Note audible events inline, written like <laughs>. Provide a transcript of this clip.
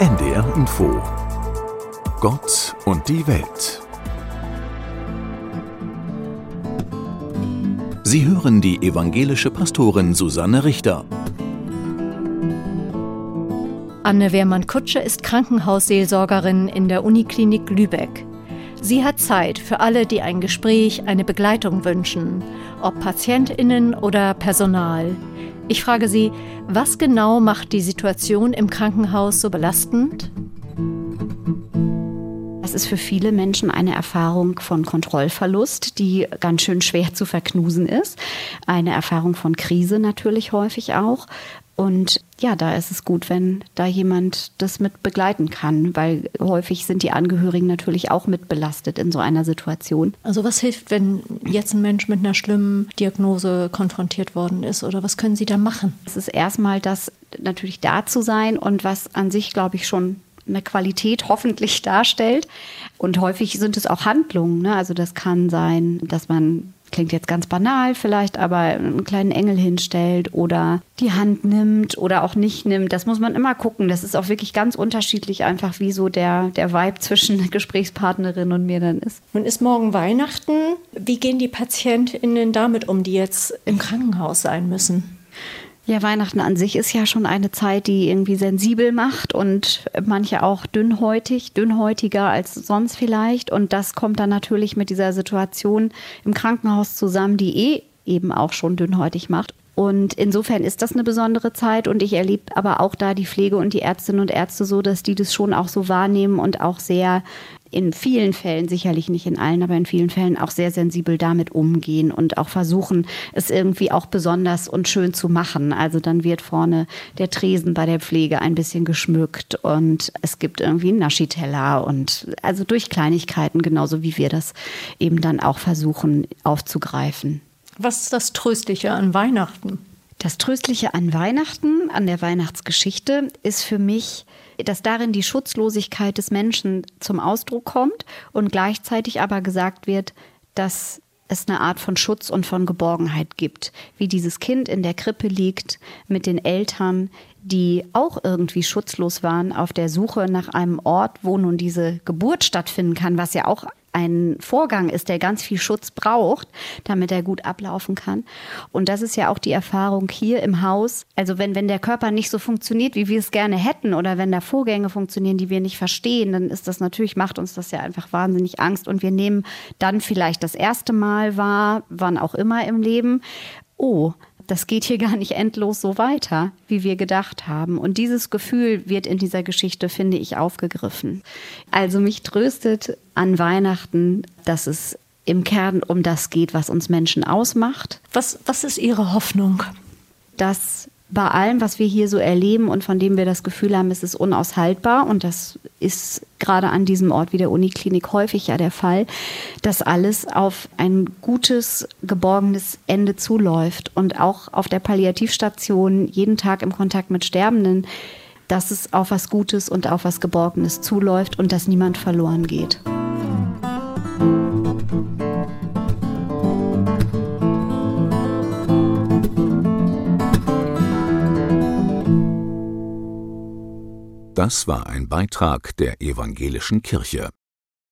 NDR Info Gott und die Welt Sie hören die evangelische Pastorin Susanne Richter. Anne Wehrmann-Kutsche ist Krankenhausseelsorgerin in der Uniklinik Lübeck. Sie hat Zeit für alle, die ein Gespräch, eine Begleitung wünschen, ob Patientinnen oder Personal. Ich frage Sie, was genau macht die Situation im Krankenhaus so belastend? Das ist für viele Menschen eine Erfahrung von Kontrollverlust, die ganz schön schwer zu verknusen ist. Eine Erfahrung von Krise natürlich häufig auch. Und ja, da ist es gut, wenn da jemand das mit begleiten kann, weil häufig sind die Angehörigen natürlich auch mit belastet in so einer Situation. Also was hilft, wenn jetzt ein Mensch mit einer schlimmen Diagnose konfrontiert worden ist oder was können Sie da machen? Es ist erstmal das natürlich da zu sein und was an sich, glaube ich, schon eine Qualität hoffentlich <laughs> darstellt. Und häufig sind es auch Handlungen. Ne? Also das kann sein, dass man klingt jetzt ganz banal vielleicht, aber einen kleinen Engel hinstellt oder die Hand nimmt oder auch nicht nimmt. Das muss man immer gucken. Das ist auch wirklich ganz unterschiedlich einfach, wie so der, der Vibe zwischen <laughs> Gesprächspartnerin und mir dann ist. Nun ist morgen Weihnachten. Wie gehen die PatientInnen damit um, die jetzt im Krankenhaus sein müssen? Ja, Weihnachten an sich ist ja schon eine Zeit, die irgendwie sensibel macht und manche auch dünnhäutig, dünnhäutiger als sonst vielleicht. Und das kommt dann natürlich mit dieser Situation im Krankenhaus zusammen, die eh eben auch schon dünnhäutig macht. Und insofern ist das eine besondere Zeit und ich erlebe aber auch da die Pflege und die Ärztinnen und Ärzte so, dass die das schon auch so wahrnehmen und auch sehr in vielen Fällen, sicherlich nicht in allen, aber in vielen Fällen auch sehr sensibel damit umgehen und auch versuchen, es irgendwie auch besonders und schön zu machen. Also dann wird vorne der Tresen bei der Pflege ein bisschen geschmückt und es gibt irgendwie einen Naschiteller und also durch Kleinigkeiten, genauso wie wir das eben dann auch versuchen aufzugreifen. Was ist das Tröstliche an Weihnachten? Das Tröstliche an Weihnachten, an der Weihnachtsgeschichte, ist für mich, dass darin die Schutzlosigkeit des Menschen zum Ausdruck kommt und gleichzeitig aber gesagt wird, dass es eine Art von Schutz und von Geborgenheit gibt, wie dieses Kind in der Krippe liegt mit den Eltern, die auch irgendwie schutzlos waren auf der Suche nach einem Ort, wo nun diese Geburt stattfinden kann, was ja auch ein Vorgang ist, der ganz viel Schutz braucht, damit er gut ablaufen kann. Und das ist ja auch die Erfahrung hier im Haus. Also wenn, wenn der Körper nicht so funktioniert, wie wir es gerne hätten, oder wenn da Vorgänge funktionieren, die wir nicht verstehen, dann ist das natürlich, macht uns das ja einfach wahnsinnig Angst. Und wir nehmen dann vielleicht das erste Mal wahr, wann auch immer im Leben, oh, das geht hier gar nicht endlos so weiter, wie wir gedacht haben. Und dieses Gefühl wird in dieser Geschichte, finde ich, aufgegriffen. Also mich tröstet an Weihnachten, dass es im Kern um das geht, was uns Menschen ausmacht. Was, was ist Ihre Hoffnung? Dass bei allem, was wir hier so erleben und von dem wir das Gefühl haben, es ist unaushaltbar, und das ist gerade an diesem Ort wie der Uniklinik häufig ja der Fall, dass alles auf ein gutes, geborgenes Ende zuläuft und auch auf der Palliativstation jeden Tag im Kontakt mit Sterbenden, dass es auf was Gutes und auf was Geborgenes zuläuft und dass niemand verloren geht. Das war ein Beitrag der evangelischen Kirche.